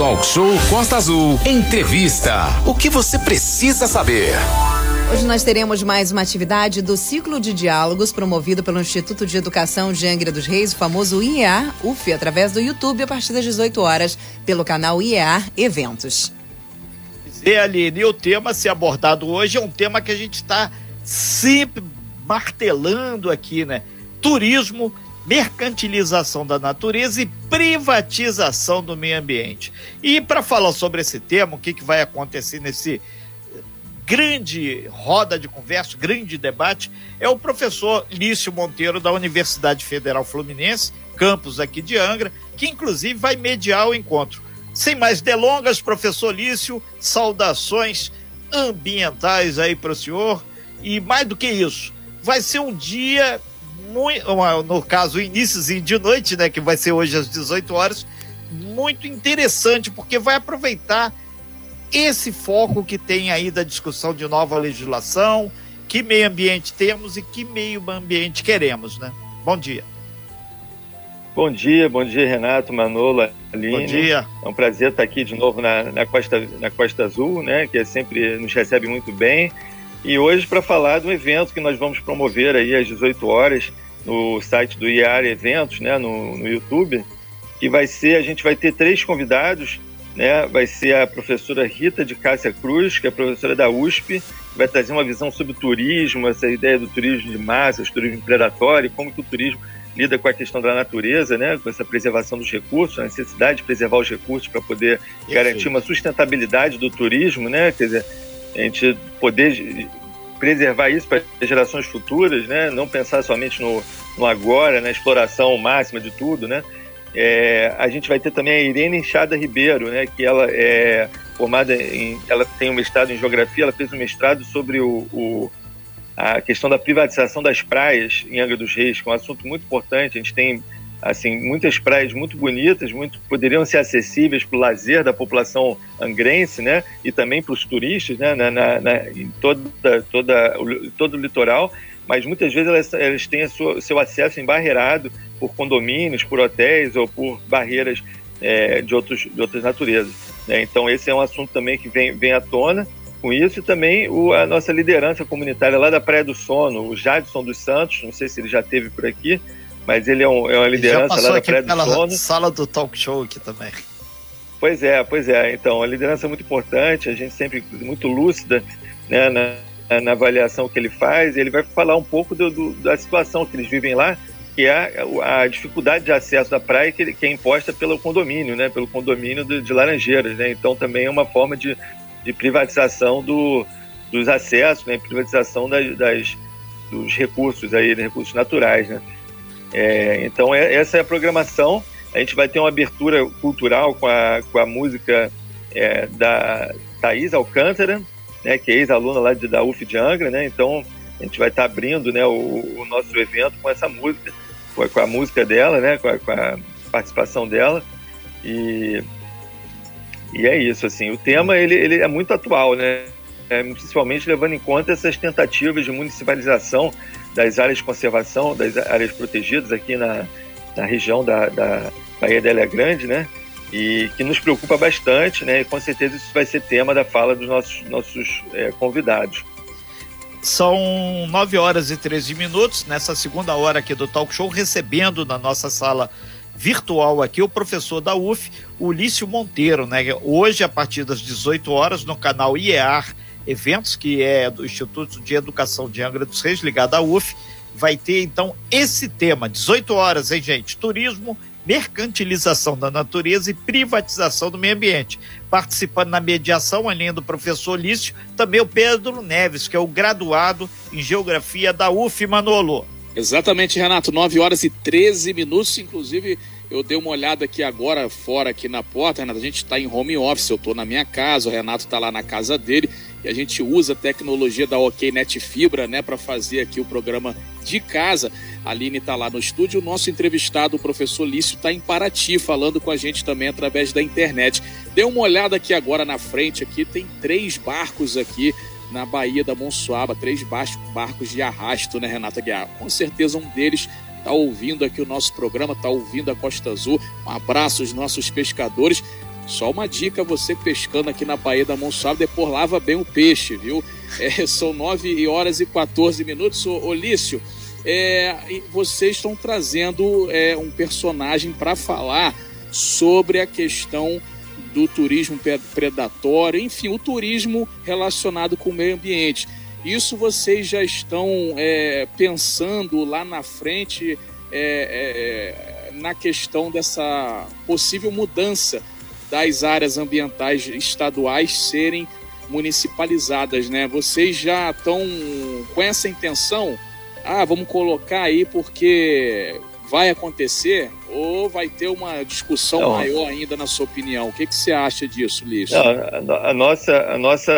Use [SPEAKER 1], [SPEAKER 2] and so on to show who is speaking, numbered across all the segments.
[SPEAKER 1] Talk Show Costa Azul. Entrevista. O que você precisa saber?
[SPEAKER 2] Hoje nós teremos mais uma atividade do ciclo de diálogos promovido pelo Instituto de Educação de Angra dos Reis, o famoso IEA UF, através do YouTube a partir das 18 horas, pelo canal IEA Eventos.
[SPEAKER 3] E Aline, o tema a ser abordado hoje é um tema que a gente está sempre martelando aqui, né? Turismo, mercantilização da natureza e privatização do meio ambiente. E para falar sobre esse tema, o que, que vai acontecer nesse grande roda de conversa, grande debate, é o professor Lício Monteiro, da Universidade Federal Fluminense, campus aqui de Angra, que inclusive vai mediar o encontro. Sem mais delongas, professor Lício, saudações ambientais aí para o senhor. E mais do que isso, vai ser um dia, muito, no caso, iníciozinho de noite, né, que vai ser hoje às 18 horas, muito interessante, porque vai aproveitar esse foco que tem aí da discussão de nova legislação, que meio ambiente temos e que meio ambiente queremos, né? Bom dia.
[SPEAKER 4] Bom dia, bom dia, Renato, Manolo, Aline.
[SPEAKER 3] Bom dia.
[SPEAKER 4] É um prazer estar aqui de novo na, na, Costa, na Costa Azul, né? Que é sempre nos recebe muito bem. E hoje para falar do evento que nós vamos promover aí às 18 horas no site do IAR Eventos, né? No, no YouTube, que vai ser, a gente vai ter três convidados né, vai ser a professora Rita de Cássia Cruz, que é professora da USP, vai trazer uma visão sobre turismo, essa ideia do turismo de massas, turismo predatório, como que o turismo lida com a questão da natureza, né, com essa preservação dos recursos, a necessidade de preservar os recursos para poder Isso. garantir uma sustentabilidade do turismo, né, quer dizer, a gente poder preservar isso para gerações futuras, né, não pensar somente no, no agora, na exploração máxima de tudo, né, é, a gente vai ter também a Irene Enxada Ribeiro, né, que ela é formada em, ela tem um mestrado em geografia, ela fez um mestrado sobre o, o a questão da privatização das praias em Angra dos Reis, que é um assunto muito importante. A gente tem assim muitas praias muito bonitas, muito poderiam ser acessíveis para o lazer da população angrense, né, e também para os turistas, né, na, na, na, em toda toda todo o litoral mas muitas vezes elas, elas têm o seu acesso embarreirado por condomínios, por hotéis ou por barreiras é, de, outros, de outras naturezas. Né? Então, esse é um assunto também que vem, vem à tona com isso e também o, a nossa liderança comunitária lá da Praia do Sono, o Jadson dos Santos, não sei se ele já teve por aqui, mas ele é, um, é uma liderança lá da Praia do Sono.
[SPEAKER 3] sala do talk show aqui também.
[SPEAKER 4] Pois é, pois é. Então, a liderança é muito importante, a gente sempre muito lúcida né, na, na avaliação que ele faz, ele vai falar um pouco do, do, da situação que eles vivem lá, que é a, a dificuldade de acesso à praia que, que, é imposta pelo condomínio, né, pelo condomínio de, de Laranjeiras. Né? Então também é uma forma de, de privatização do, dos acessos, né, privatização das, das, dos recursos, aí, recursos naturais. Né? É, então é, essa é a programação. A gente vai ter uma abertura cultural com a, com a música é, da Thaís Alcântara, né, que é ex-aluna lá de, da UF de Angra, né? Então a gente vai estar tá abrindo, né, o, o, nosso evento com essa música, com a, com a música dela, né, com a, com a, participação dela e e é isso, assim. O tema ele, ele é muito atual, né? É, principalmente levando em conta essas tentativas de municipalização das áreas de conservação, das áreas protegidas aqui na, na região da, da Bahia da Ilha Grande, né? e que nos preocupa bastante, né? E com certeza isso vai ser tema da fala dos nossos, nossos é, convidados.
[SPEAKER 3] São 9 horas e 13 minutos nessa segunda hora aqui do Talk Show, recebendo na nossa sala virtual aqui o professor da UF, Ulício Monteiro, né? Hoje, a partir das 18 horas, no canal IEAR Eventos, que é do Instituto de Educação de Angra dos Reis, ligado à UF, vai ter então esse tema, 18 horas, hein, gente? Turismo mercantilização da natureza e privatização do meio ambiente. Participando na mediação, além do professor Lício, também o Pedro Neves, que é o graduado em Geografia da UF Manolo.
[SPEAKER 5] Exatamente, Renato, 9 horas e 13 minutos, inclusive eu dei uma olhada aqui agora fora aqui na porta, Renato, a gente está em home office, eu estou na minha casa, o Renato está lá na casa dele e a gente usa a tecnologia da OK Net Fibra, né, para fazer aqui o programa de casa. A Aline está lá no estúdio, o nosso entrevistado, o professor Lício, está em Paraty, falando com a gente também através da internet. Dê uma olhada aqui agora na frente, aqui tem três barcos aqui na Baía da Monsuaba, três barcos de arrasto, né, Renata Guiar? Com certeza um deles está ouvindo aqui o nosso programa, está ouvindo a Costa Azul. Um abraço aos nossos pescadores Só uma dica, você pescando aqui na Baía da Monsuave, depois lava bem o peixe, viu? É, são 9 horas e 14 minutos. Ô, Olício, é, vocês estão trazendo é, um personagem para falar sobre a questão do turismo predatório, enfim, o turismo relacionado com o meio ambiente. Isso vocês já estão é, pensando lá na frente é, é, na questão dessa possível mudança das áreas ambientais estaduais serem municipalizadas, né? Vocês já estão com essa intenção? Ah, vamos colocar aí porque vai acontecer ou vai ter uma discussão Não. maior ainda na sua opinião? O que, que você acha disso, Lício?
[SPEAKER 4] a, nossa, a nossa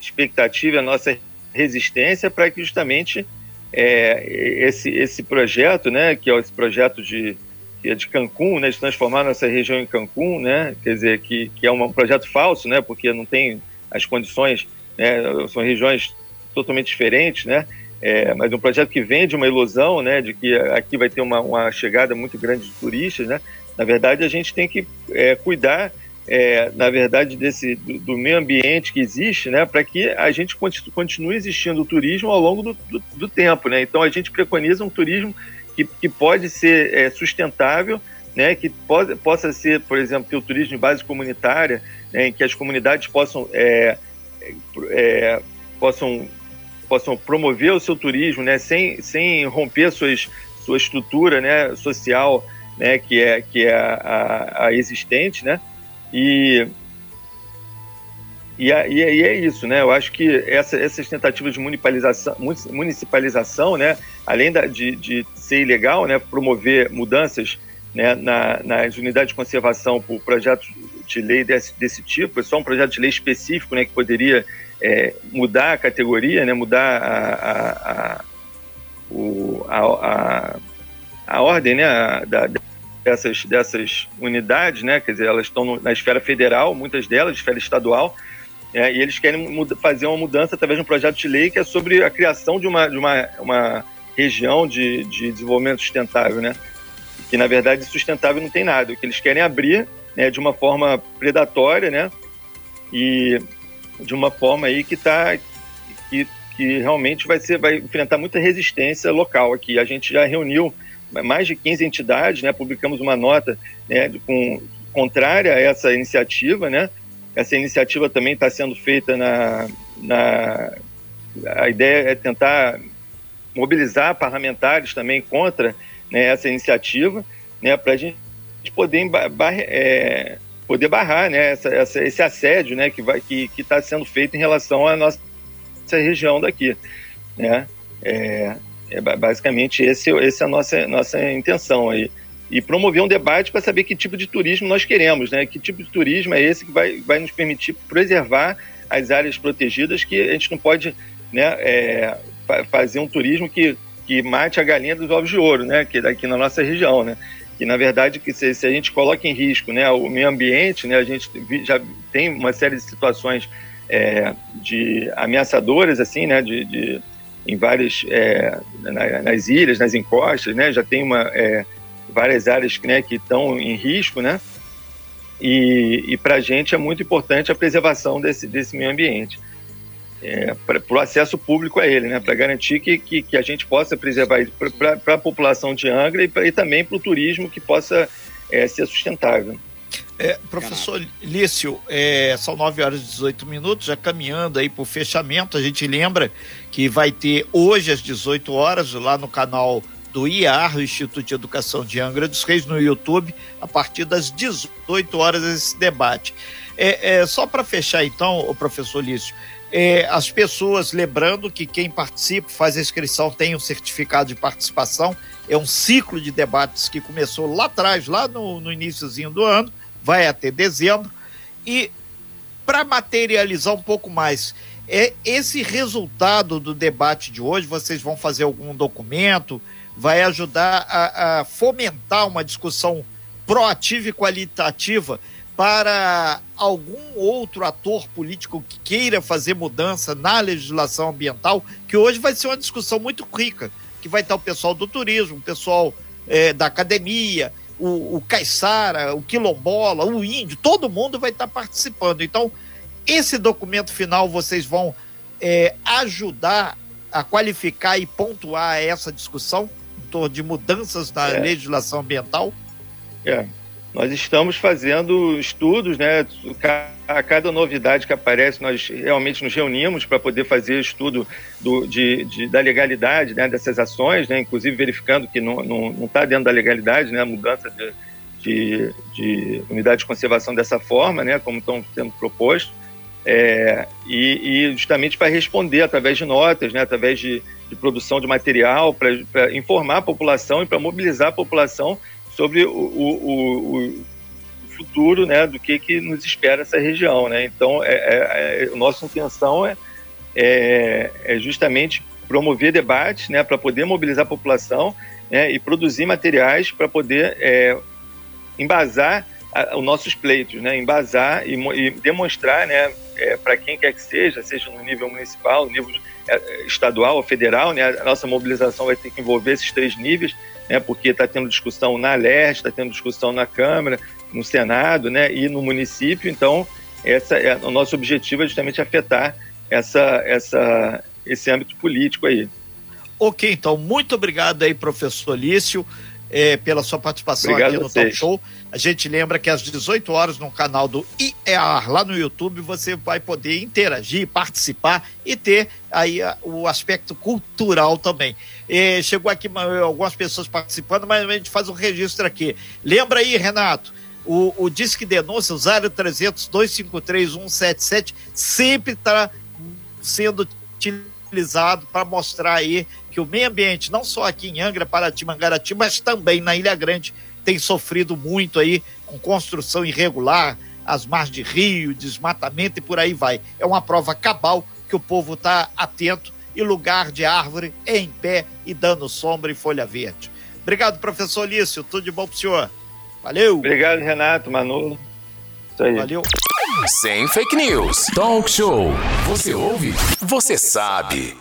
[SPEAKER 4] expectativa, a nossa resistência para que justamente é, esse, esse projeto, né, que é esse projeto de, que é de Cancún, né, de transformar nossa região em Cancún, né, quer dizer, que, que é um projeto falso, né, porque não tem as condições, né, são regiões totalmente diferentes, né, é, mas um projeto que vem de uma ilusão, né, de que aqui vai ter uma, uma chegada muito grande de turistas, né, na verdade a gente tem que é, cuidar é, na verdade, desse, do, do, meio ambiente que existe, né, para que a gente continue existindo o turismo ao longo do, do, do, tempo. Né? Então, a gente preconiza um turismo que, que pode ser é, sustentável, né, que pode, possa ser, por exemplo, o turismo de base comunitária, né, em que as comunidades possam, é, é, possam, possam promover o seu turismo né, sem, sem romper suas, sua estrutura né, social, né, que é, que é a, a, a existente, né? E, e, e, e, é isso, né? Eu acho que essa, essas tentativas de municipalização, municipalização né? além da, de, de ser ilegal, né? promover mudanças né? Na, nas unidades de conservação por projetos de lei desse, desse tipo, é só um projeto de lei específico né? que poderia é, mudar a categoria, né? mudar a, a, a, o, a, a, ordem né? da, dessas, dessas unidades, né? Quer dizer, elas estão na esfera federal, muitas delas, esfera estadual, é, e eles querem fazer uma mudança através de um projeto de lei que é sobre a criação de uma, de uma, uma região de, de desenvolvimento sustentável, né? Que na verdade sustentável não tem nada. O que eles querem abrir né, de uma forma predatória, né? E de uma forma aí que está que, que realmente vai ser vai enfrentar muita resistência local aqui. A gente já reuniu mais de 15 entidades, né, publicamos uma nota né, com, contrária a essa iniciativa, né? Essa iniciativa também está sendo feita na, na... A ideia é tentar mobilizar parlamentares também contra né, essa iniciativa, né, para a gente poder, bar, é, poder barrar né, essa, essa, esse assédio né, que está que, que tá sendo feito em relação à nossa região daqui. Né? É, é basicamente esse, essa é a nossa, nossa intenção aí. E promover um debate para saber que tipo de turismo nós queremos, né? Que tipo de turismo é esse que vai, vai nos permitir preservar as áreas protegidas, que a gente não pode né, é, fazer um turismo que, que mate a galinha dos ovos de ouro, né? Que daqui na nossa região, né? Que na verdade que se, se a gente coloca em risco, né, o meio ambiente, né? A gente já tem uma série de situações é, de ameaçadoras, assim, né? de, de em várias é, nas ilhas, nas encostas, né? Já tem uma é, várias áreas né, que estão em risco, né? E, e para a gente é muito importante a preservação desse, desse meio ambiente, é, para o acesso público a ele, né? Para garantir que, que, que, a gente possa preservar isso para a população de Angra e, pra, e também para o turismo que possa é, ser sustentável.
[SPEAKER 3] É, professor Lício, é, são 9 horas e 18 minutos, já caminhando aí para o fechamento. A gente lembra que vai ter hoje às 18 horas, lá no canal do IAR, o Instituto de Educação de Angra dos Reis, no YouTube, a partir das 18 horas, esse debate. É, é só para fechar, então, o professor Lício, é, as pessoas, lembrando que quem participa, faz a inscrição, tem um certificado de participação, é um ciclo de debates que começou lá atrás, lá no, no iníciozinho do ano, vai até dezembro. E para materializar um pouco mais, é esse resultado do debate de hoje, vocês vão fazer algum documento, vai ajudar a, a fomentar uma discussão proativa e qualitativa para algum outro ator político que queira fazer mudança na legislação ambiental, que hoje vai ser uma discussão muito rica, que vai estar o pessoal do turismo, o pessoal é, da academia, o, o caiçara, o quilombola, o índio, todo mundo vai estar participando. Então, esse documento final vocês vão é, ajudar a qualificar e pontuar essa discussão em torno de mudanças na é. legislação ambiental?
[SPEAKER 4] É. Nós estamos fazendo estudos, né? A cada novidade que aparece, nós realmente nos reunimos para poder fazer estudo do, de, de, da legalidade né, dessas ações, né? inclusive verificando que não está tá dentro da legalidade né, a mudança de, de, de unidade de conservação dessa forma, né, como estão sendo propostos. É, e, e, justamente para responder através de notas, né, através de, de produção de material, para informar a população e para mobilizar a população sobre o, o, o, futuro né, do que, que nos espera essa região. Né? Então, é, é, é, a nossa intenção é, é, é justamente promover debates né, para poder mobilizar a população né, e produzir materiais para poder é, embasar os nossos pleitos, né, embasar e, e demonstrar né, é, para quem quer que seja, seja no nível municipal, no nível é, estadual ou federal, né, a nossa mobilização vai ter que envolver esses três níveis, né, porque está tendo discussão na leste, está tendo discussão na Câmara, no Senado né, e no município, então essa é, o nosso objetivo é justamente afetar essa, essa, esse âmbito político aí.
[SPEAKER 3] Ok, então, muito obrigado aí, professor Lício é, pela sua participação Obrigado aqui no Talk Show. A gente lembra que às 18 horas no canal do IEAR, lá no YouTube, você vai poder interagir, participar e ter aí o aspecto cultural também. É, chegou aqui algumas pessoas participando, mas a gente faz um registro aqui. Lembra aí, Renato, o, o Disque Denúncia, o 0300 253 177, sempre está sendo utilizado para mostrar aí que o meio ambiente, não só aqui em Angra, Paraty, Mangarati, mas também na Ilha Grande, tem sofrido muito aí com construção irregular, as margens de rio, desmatamento e por aí vai. É uma prova cabal que o povo está atento e lugar de árvore é em pé e dando sombra e folha verde. Obrigado, professor Lício. Tudo de bom para o senhor. Valeu.
[SPEAKER 4] Obrigado, Renato, Manolo.
[SPEAKER 1] Isso aí. Valeu. Sem fake news. Talk show. Você ouve? Você sabe.